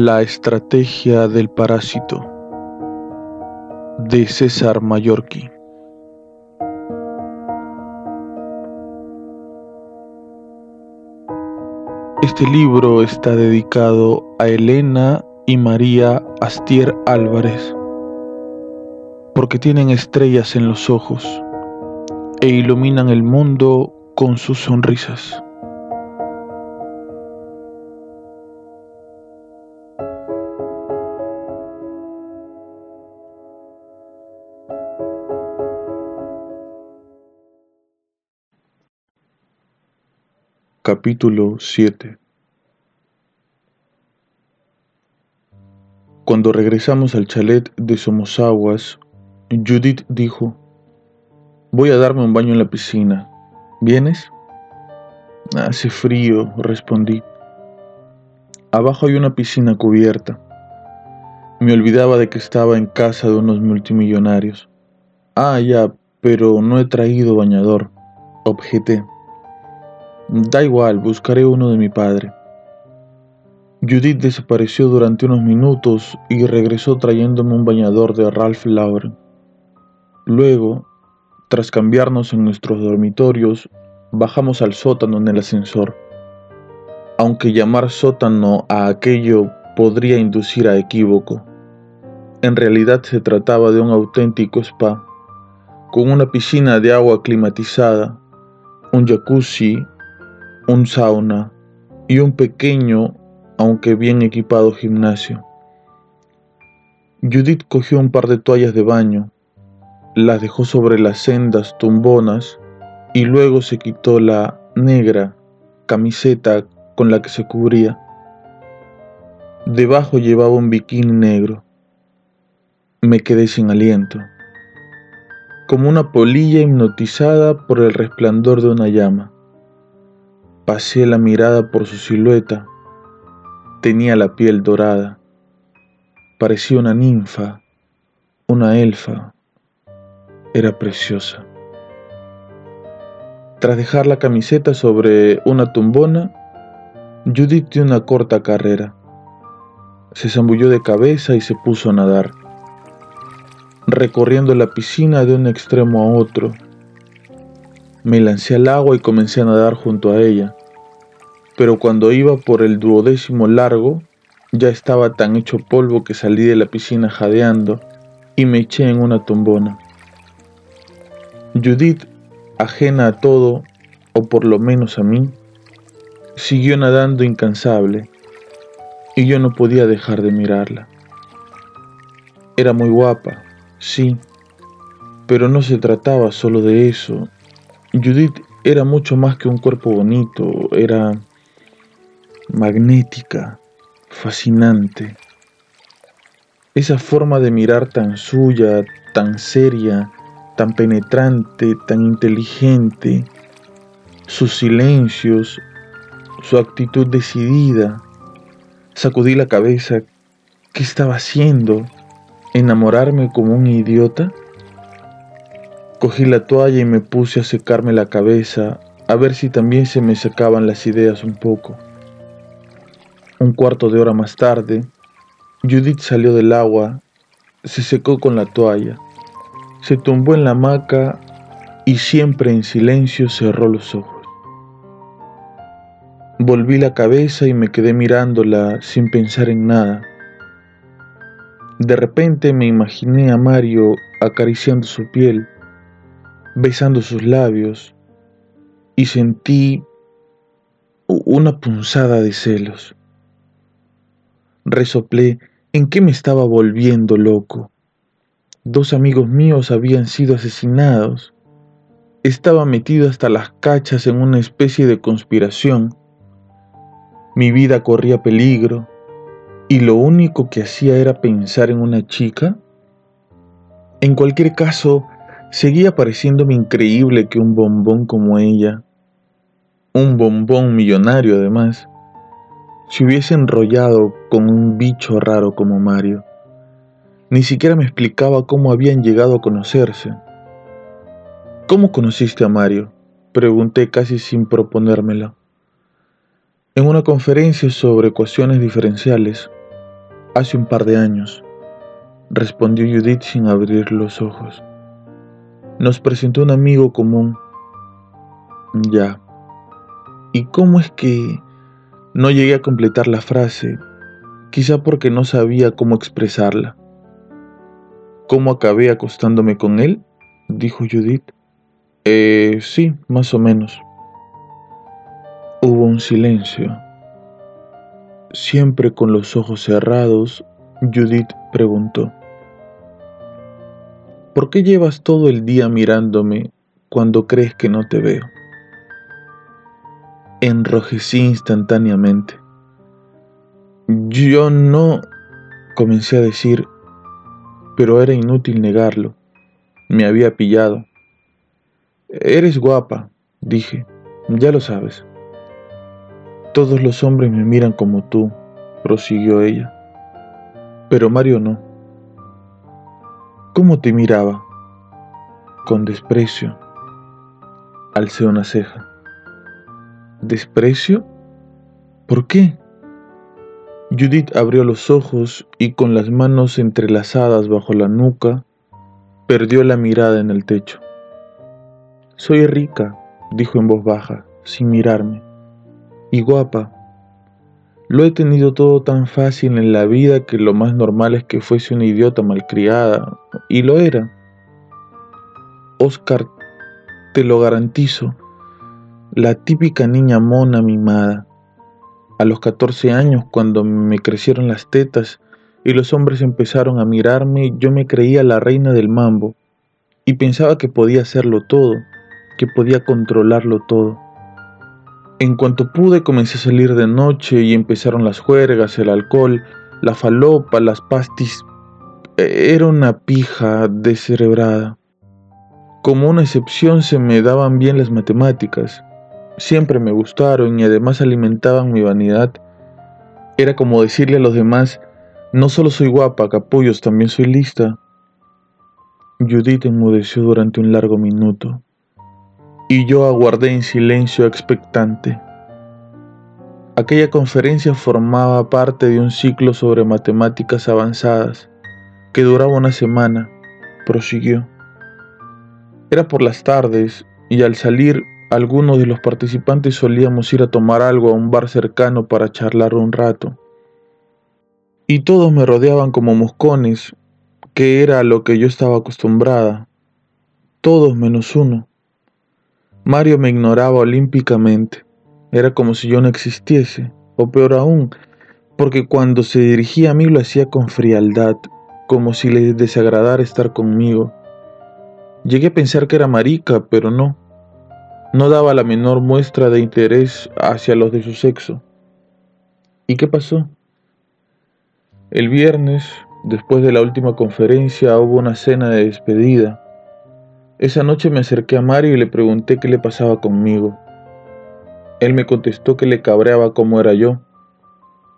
La estrategia del parásito de César Mallorquí. Este libro está dedicado a Elena y María Astier Álvarez, porque tienen estrellas en los ojos e iluminan el mundo con sus sonrisas. Capítulo 7 Cuando regresamos al chalet de Somosaguas, Judith dijo, Voy a darme un baño en la piscina. ¿Vienes? Hace frío, respondí. Abajo hay una piscina cubierta. Me olvidaba de que estaba en casa de unos multimillonarios. Ah, ya, pero no he traído bañador, objeté. Da igual, buscaré uno de mi padre. Judith desapareció durante unos minutos y regresó trayéndome un bañador de Ralph Lauren. Luego, tras cambiarnos en nuestros dormitorios, bajamos al sótano en el ascensor. Aunque llamar sótano a aquello podría inducir a equívoco, en realidad se trataba de un auténtico spa, con una piscina de agua climatizada, un jacuzzi un sauna y un pequeño, aunque bien equipado gimnasio. Judith cogió un par de toallas de baño, las dejó sobre las sendas tumbonas y luego se quitó la negra camiseta con la que se cubría. Debajo llevaba un bikini negro. Me quedé sin aliento, como una polilla hipnotizada por el resplandor de una llama. Pasé la mirada por su silueta. Tenía la piel dorada. Parecía una ninfa, una elfa. Era preciosa. Tras dejar la camiseta sobre una tumbona, Judith dio una corta carrera. Se zambulló de cabeza y se puso a nadar, recorriendo la piscina de un extremo a otro. Me lancé al agua y comencé a nadar junto a ella pero cuando iba por el duodécimo largo, ya estaba tan hecho polvo que salí de la piscina jadeando y me eché en una tumbona. Judith, ajena a todo, o por lo menos a mí, siguió nadando incansable y yo no podía dejar de mirarla. Era muy guapa, sí, pero no se trataba solo de eso. Judith era mucho más que un cuerpo bonito, era magnética, fascinante. Esa forma de mirar tan suya, tan seria, tan penetrante, tan inteligente, sus silencios, su actitud decidida. Sacudí la cabeza. ¿Qué estaba haciendo? ¿Enamorarme como un idiota? Cogí la toalla y me puse a secarme la cabeza, a ver si también se me secaban las ideas un poco. Un cuarto de hora más tarde, Judith salió del agua, se secó con la toalla, se tumbó en la hamaca y siempre en silencio cerró los ojos. Volví la cabeza y me quedé mirándola sin pensar en nada. De repente me imaginé a Mario acariciando su piel, besando sus labios, y sentí una punzada de celos. Resoplé en qué me estaba volviendo loco. Dos amigos míos habían sido asesinados. Estaba metido hasta las cachas en una especie de conspiración. Mi vida corría peligro y lo único que hacía era pensar en una chica. En cualquier caso, seguía pareciéndome increíble que un bombón como ella, un bombón millonario además, se hubiese enrollado con un bicho raro como Mario. Ni siquiera me explicaba cómo habían llegado a conocerse. ¿Cómo conociste a Mario? Pregunté casi sin proponérmela. En una conferencia sobre ecuaciones diferenciales. Hace un par de años, respondió Judith sin abrir los ojos. Nos presentó un amigo común. Ya. ¿Y cómo es que no llegué a completar la frase? Quizá porque no sabía cómo expresarla. ¿Cómo acabé acostándome con él? dijo Judith. Eh, sí, más o menos. Hubo un silencio. Siempre con los ojos cerrados, Judith preguntó. ¿Por qué llevas todo el día mirándome cuando crees que no te veo? Enrojecí instantáneamente. Yo no, comencé a decir, pero era inútil negarlo. Me había pillado. Eres guapa, dije, ya lo sabes. Todos los hombres me miran como tú, prosiguió ella. Pero Mario no. ¿Cómo te miraba? Con desprecio. Alcé una ceja. ¿Desprecio? ¿Por qué? Judith abrió los ojos y con las manos entrelazadas bajo la nuca, perdió la mirada en el techo. Soy rica, dijo en voz baja, sin mirarme, y guapa. Lo he tenido todo tan fácil en la vida que lo más normal es que fuese una idiota malcriada, y lo era. Oscar, te lo garantizo, la típica niña mona mimada. A los 14 años, cuando me crecieron las tetas y los hombres empezaron a mirarme, yo me creía la reina del mambo y pensaba que podía hacerlo todo, que podía controlarlo todo. En cuanto pude comencé a salir de noche y empezaron las juergas, el alcohol, la falopa, las pastis. Era una pija descerebrada. Como una excepción se me daban bien las matemáticas. Siempre me gustaron y además alimentaban mi vanidad. Era como decirle a los demás, no solo soy guapa, capullos, también soy lista. Judith enmudeció durante un largo minuto y yo aguardé en silencio expectante. Aquella conferencia formaba parte de un ciclo sobre matemáticas avanzadas que duraba una semana, prosiguió. Era por las tardes y al salir algunos de los participantes solíamos ir a tomar algo a un bar cercano para charlar un rato. Y todos me rodeaban como moscones, que era a lo que yo estaba acostumbrada. Todos menos uno. Mario me ignoraba olímpicamente. Era como si yo no existiese, o peor aún, porque cuando se dirigía a mí lo hacía con frialdad, como si le desagradara estar conmigo. Llegué a pensar que era marica, pero no. No daba la menor muestra de interés hacia los de su sexo. ¿Y qué pasó? El viernes, después de la última conferencia, hubo una cena de despedida. Esa noche me acerqué a Mario y le pregunté qué le pasaba conmigo. Él me contestó que le cabreaba como era yo.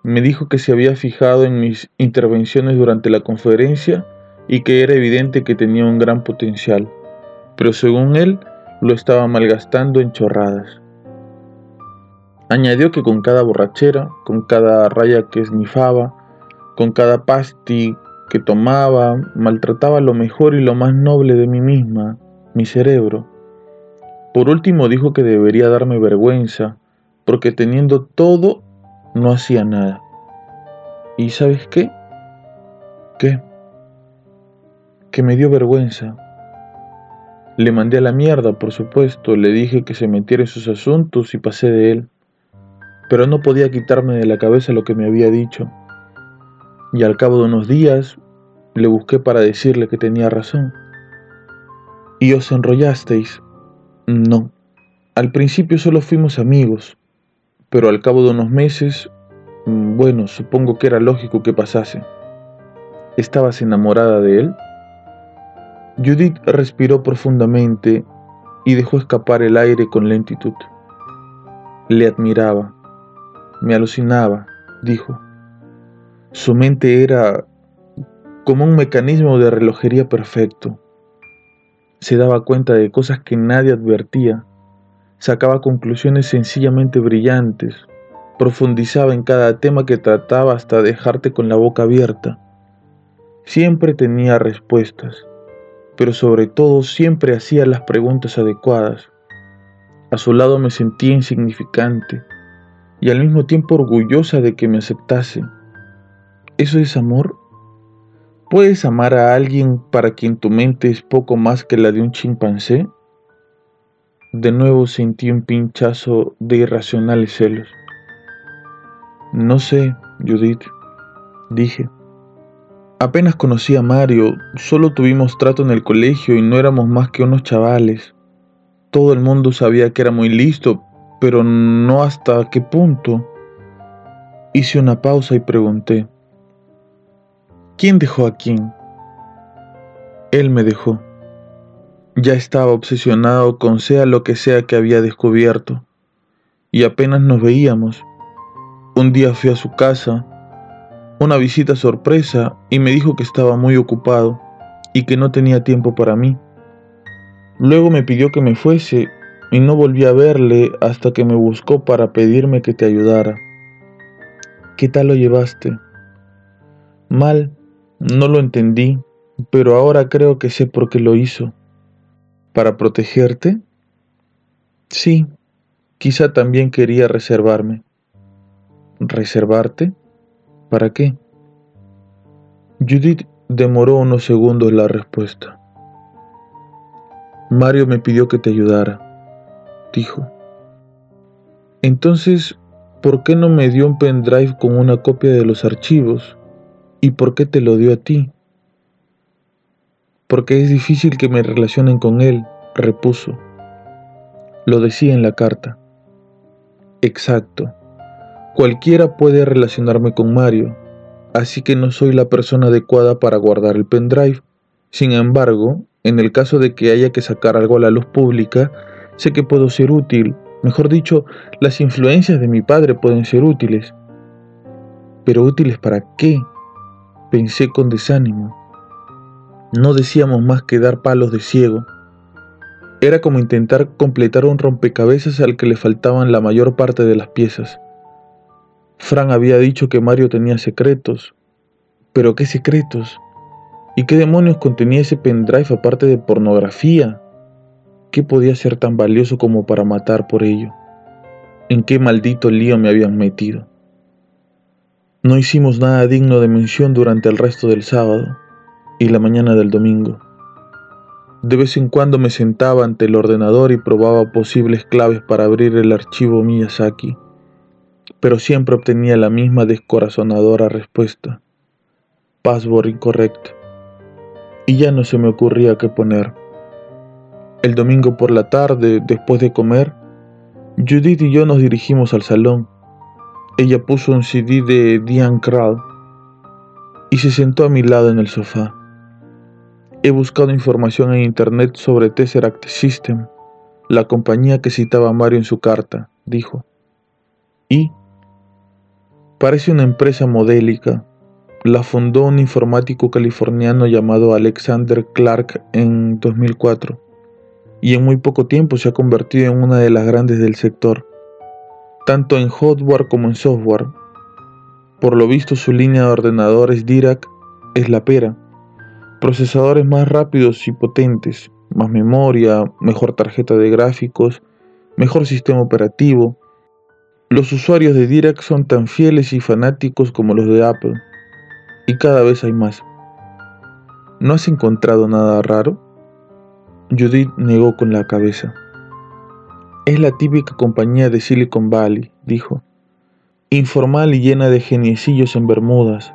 Me dijo que se había fijado en mis intervenciones durante la conferencia y que era evidente que tenía un gran potencial, pero según él lo estaba malgastando en chorradas. Añadió que con cada borrachera, con cada raya que esnifaba, con cada pasti que tomaba, maltrataba lo mejor y lo más noble de mí misma, mi cerebro. Por último dijo que debería darme vergüenza, porque teniendo todo, no hacía nada. ¿Y sabes qué? ¿Qué? Que me dio vergüenza. Le mandé a la mierda, por supuesto, le dije que se metiera en sus asuntos y pasé de él. Pero no podía quitarme de la cabeza lo que me había dicho. Y al cabo de unos días le busqué para decirle que tenía razón. ¿Y os enrollasteis? No. Al principio solo fuimos amigos, pero al cabo de unos meses, mm, bueno, supongo que era lógico que pasase. ¿Estabas enamorada de él? Judith respiró profundamente y dejó escapar el aire con lentitud. Le admiraba, me alucinaba, dijo. Su mente era como un mecanismo de relojería perfecto se daba cuenta de cosas que nadie advertía, sacaba conclusiones sencillamente brillantes, profundizaba en cada tema que trataba hasta dejarte con la boca abierta. Siempre tenía respuestas, pero sobre todo siempre hacía las preguntas adecuadas. A su lado me sentía insignificante y al mismo tiempo orgullosa de que me aceptase. ¿Eso es amor? ¿Puedes amar a alguien para quien tu mente es poco más que la de un chimpancé? De nuevo sentí un pinchazo de irracionales celos. No sé, Judith, dije. Apenas conocí a Mario, solo tuvimos trato en el colegio y no éramos más que unos chavales. Todo el mundo sabía que era muy listo, pero no hasta qué punto. Hice una pausa y pregunté, ¿quién dejó a quién? Él me dejó. Ya estaba obsesionado con sea lo que sea que había descubierto, y apenas nos veíamos un día fui a su casa, una visita sorpresa, y me dijo que estaba muy ocupado y que no tenía tiempo para mí. Luego me pidió que me fuese y no volví a verle hasta que me buscó para pedirme que te ayudara. ¿Qué tal lo llevaste? Mal, no lo entendí, pero ahora creo que sé por qué lo hizo. ¿Para protegerte? Sí, quizá también quería reservarme. ¿Reservarte? ¿Para qué? Judith demoró unos segundos la respuesta. Mario me pidió que te ayudara, dijo. Entonces, ¿por qué no me dio un pendrive con una copia de los archivos? ¿Y por qué te lo dio a ti? Porque es difícil que me relacionen con él, repuso. Lo decía en la carta. Exacto. Cualquiera puede relacionarme con Mario, así que no soy la persona adecuada para guardar el pendrive. Sin embargo, en el caso de que haya que sacar algo a la luz pública, sé que puedo ser útil. Mejor dicho, las influencias de mi padre pueden ser útiles. ¿Pero útiles para qué? Pensé con desánimo. No decíamos más que dar palos de ciego. Era como intentar completar un rompecabezas al que le faltaban la mayor parte de las piezas. Fran había dicho que Mario tenía secretos. ¿Pero qué secretos? ¿Y qué demonios contenía ese pendrive aparte de pornografía? ¿Qué podía ser tan valioso como para matar por ello? ¿En qué maldito lío me habían metido? No hicimos nada digno de mención durante el resto del sábado y la mañana del domingo. De vez en cuando me sentaba ante el ordenador y probaba posibles claves para abrir el archivo Miyazaki pero siempre obtenía la misma descorazonadora respuesta. Password incorrecto. Y ya no se me ocurría qué poner. El domingo por la tarde, después de comer, Judith y yo nos dirigimos al salón. Ella puso un CD de Diane Krall y se sentó a mi lado en el sofá. He buscado información en internet sobre Tesseract System, la compañía que citaba Mario en su carta, dijo. Y Parece una empresa modélica. La fundó un informático californiano llamado Alexander Clark en 2004 y en muy poco tiempo se ha convertido en una de las grandes del sector, tanto en hardware como en software. Por lo visto su línea de ordenadores Dirac es la pera. Procesadores más rápidos y potentes, más memoria, mejor tarjeta de gráficos, mejor sistema operativo, los usuarios de Dirac son tan fieles y fanáticos como los de Apple, y cada vez hay más. ¿No has encontrado nada raro? Judith negó con la cabeza. Es la típica compañía de Silicon Valley, dijo. Informal y llena de geniecillos en Bermudas.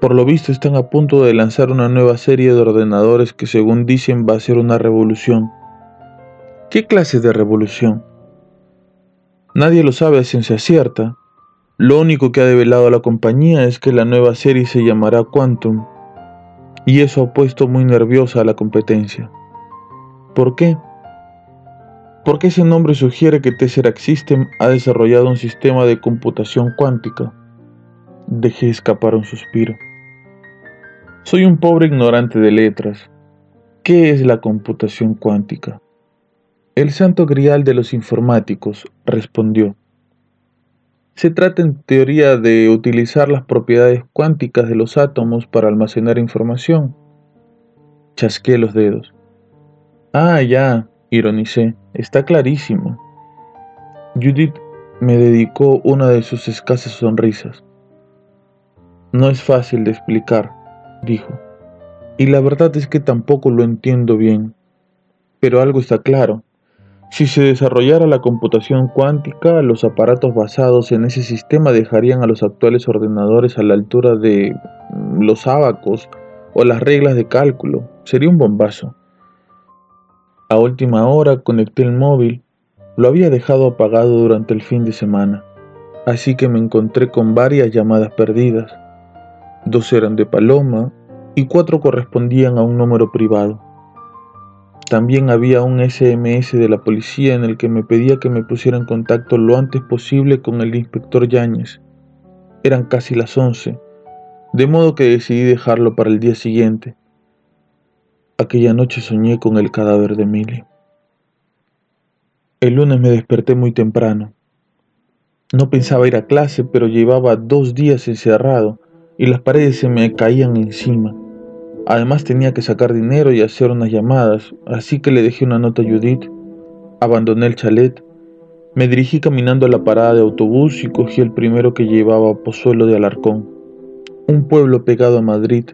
Por lo visto están a punto de lanzar una nueva serie de ordenadores que según dicen va a ser una revolución. ¿Qué clase de revolución? Nadie lo sabe a ciencia cierta. Lo único que ha develado la compañía es que la nueva serie se llamará Quantum, y eso ha puesto muy nerviosa a la competencia. ¿Por qué? Porque ese nombre sugiere que Tesseract System ha desarrollado un sistema de computación cuántica. Dejé escapar un suspiro. Soy un pobre ignorante de letras. ¿Qué es la computación cuántica? El santo grial de los informáticos, respondió. Se trata en teoría de utilizar las propiedades cuánticas de los átomos para almacenar información. Chasqué los dedos. Ah, ya, ironicé, está clarísimo. Judith me dedicó una de sus escasas sonrisas. No es fácil de explicar, dijo, y la verdad es que tampoco lo entiendo bien, pero algo está claro. Si se desarrollara la computación cuántica, los aparatos basados en ese sistema dejarían a los actuales ordenadores a la altura de mm, los ábacos o las reglas de cálculo. Sería un bombazo. A última hora conecté el móvil. Lo había dejado apagado durante el fin de semana, así que me encontré con varias llamadas perdidas. Dos eran de Paloma y cuatro correspondían a un número privado. También había un SMS de la policía en el que me pedía que me pusiera en contacto lo antes posible con el inspector Yáñez. Eran casi las once, de modo que decidí dejarlo para el día siguiente. Aquella noche soñé con el cadáver de Emily. El lunes me desperté muy temprano. No pensaba ir a clase, pero llevaba dos días encerrado y las paredes se me caían encima. Además tenía que sacar dinero y hacer unas llamadas, así que le dejé una nota a Judith, abandoné el chalet, me dirigí caminando a la parada de autobús y cogí el primero que llevaba a Pozuelo de Alarcón, un pueblo pegado a Madrid,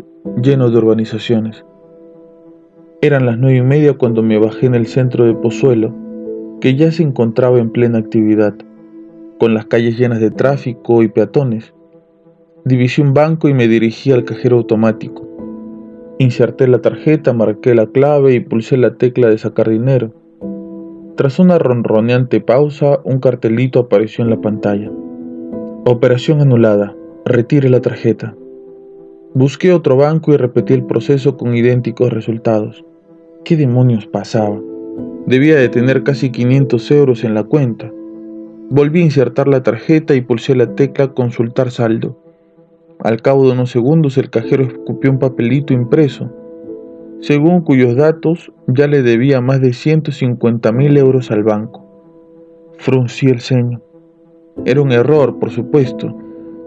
lleno de urbanizaciones. Eran las nueve y media cuando me bajé en el centro de Pozuelo, que ya se encontraba en plena actividad, con las calles llenas de tráfico y peatones. Divisé un banco y me dirigí al cajero automático. Inserté la tarjeta, marqué la clave y pulsé la tecla de sacar dinero. Tras una ronroneante pausa, un cartelito apareció en la pantalla. Operación anulada. Retire la tarjeta. Busqué otro banco y repetí el proceso con idénticos resultados. ¿Qué demonios pasaba? Debía de tener casi 500 euros en la cuenta. Volví a insertar la tarjeta y pulsé la tecla consultar saldo. Al cabo de unos segundos el cajero escupió un papelito impreso, según cuyos datos ya le debía más de 150 mil euros al banco. Fruncí el ceño. Era un error, por supuesto.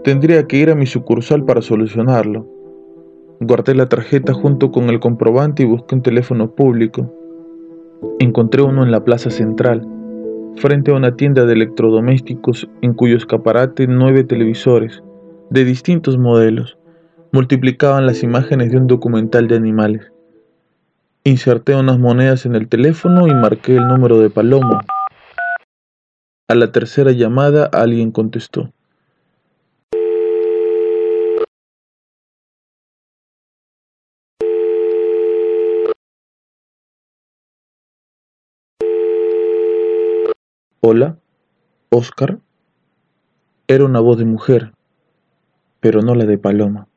Tendría que ir a mi sucursal para solucionarlo. Guardé la tarjeta junto con el comprobante y busqué un teléfono público. Encontré uno en la plaza central, frente a una tienda de electrodomésticos en cuyo escaparate nueve televisores, de distintos modelos multiplicaban las imágenes de un documental de animales. Inserté unas monedas en el teléfono y marqué el número de Paloma. A la tercera llamada alguien contestó. Hola, Oscar. Era una voz de mujer, pero no la de Paloma.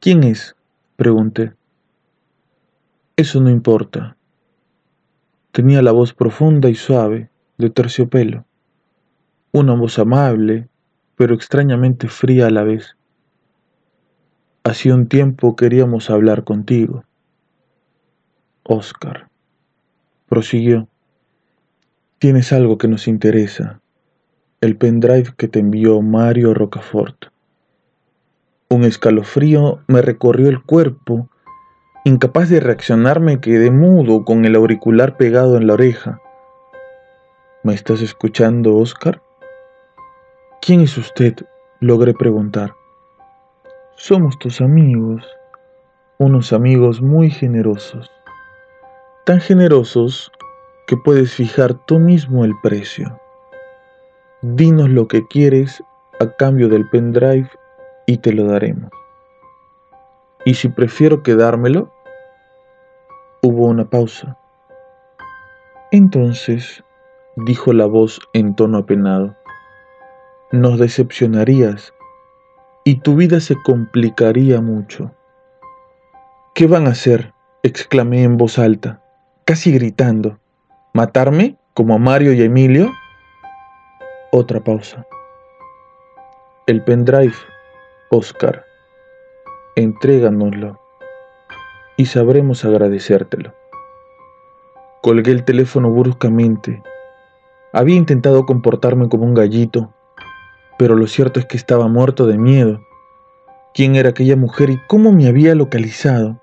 ¿Quién es? pregunté. Eso no importa. Tenía la voz profunda y suave, de terciopelo, una voz amable, pero extrañamente fría a la vez. Hacía un tiempo queríamos hablar contigo. Oscar. Prosiguió. Tienes algo que nos interesa el pendrive que te envió Mario Rocafort. Un escalofrío me recorrió el cuerpo. Incapaz de reaccionar me quedé mudo con el auricular pegado en la oreja. ¿Me estás escuchando, Oscar? ¿Quién es usted? logré preguntar. Somos tus amigos, unos amigos muy generosos, tan generosos que puedes fijar tú mismo el precio. Dinos lo que quieres a cambio del pendrive y te lo daremos. ¿Y si prefiero quedármelo? Hubo una pausa. Entonces, dijo la voz en tono apenado, nos decepcionarías y tu vida se complicaría mucho. ¿Qué van a hacer? exclamé en voz alta, casi gritando. ¿Matarme como a Mario y a Emilio? Otra pausa. El pendrive, Oscar. Entréganoslo y sabremos agradecértelo. Colgué el teléfono bruscamente. Había intentado comportarme como un gallito, pero lo cierto es que estaba muerto de miedo. ¿Quién era aquella mujer y cómo me había localizado?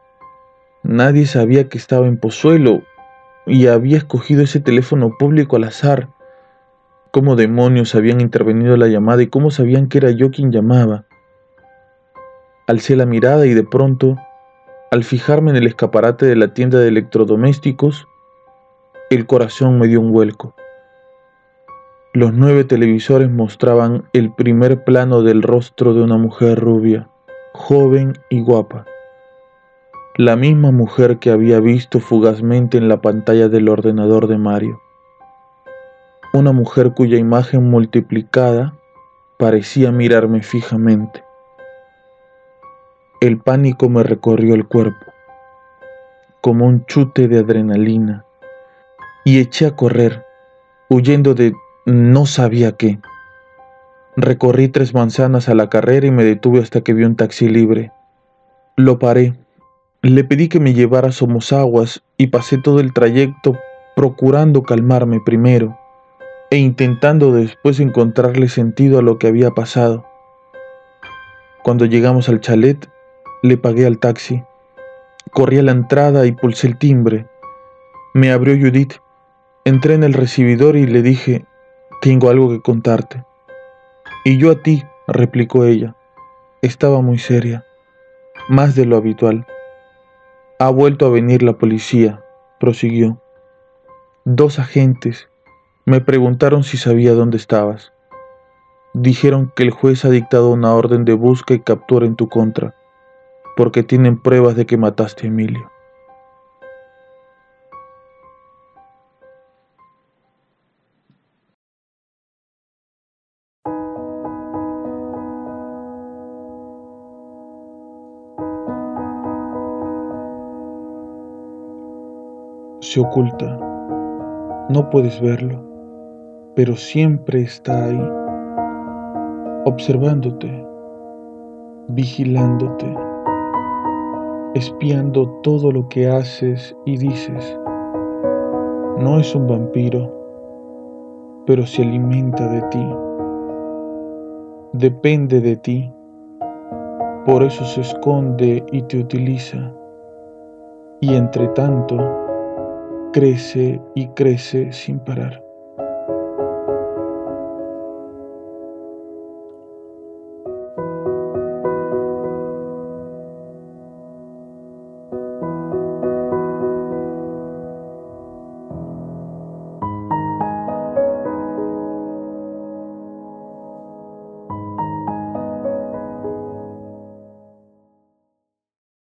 Nadie sabía que estaba en Pozuelo y había escogido ese teléfono público al azar. ¿Cómo demonios habían intervenido la llamada y cómo sabían que era yo quien llamaba? Alcé la mirada y de pronto, al fijarme en el escaparate de la tienda de electrodomésticos, el corazón me dio un vuelco. Los nueve televisores mostraban el primer plano del rostro de una mujer rubia, joven y guapa. La misma mujer que había visto fugazmente en la pantalla del ordenador de Mario. Una mujer cuya imagen multiplicada parecía mirarme fijamente. El pánico me recorrió el cuerpo, como un chute de adrenalina, y eché a correr, huyendo de no sabía qué. Recorrí tres manzanas a la carrera y me detuve hasta que vi un taxi libre. Lo paré. Le pedí que me llevara a Somosaguas y pasé todo el trayecto procurando calmarme primero e intentando después encontrarle sentido a lo que había pasado. Cuando llegamos al chalet, le pagué al taxi. Corrí a la entrada y pulsé el timbre. Me abrió Judith. Entré en el recibidor y le dije, tengo algo que contarte. Y yo a ti, replicó ella. Estaba muy seria, más de lo habitual. Ha vuelto a venir la policía, prosiguió. Dos agentes me preguntaron si sabía dónde estabas. Dijeron que el juez ha dictado una orden de busca y captura en tu contra porque tienen pruebas de que mataste a Emilio. Se oculta, no puedes verlo, pero siempre está ahí, observándote, vigilándote espiando todo lo que haces y dices. No es un vampiro, pero se alimenta de ti. Depende de ti. Por eso se esconde y te utiliza. Y entre tanto, crece y crece sin parar.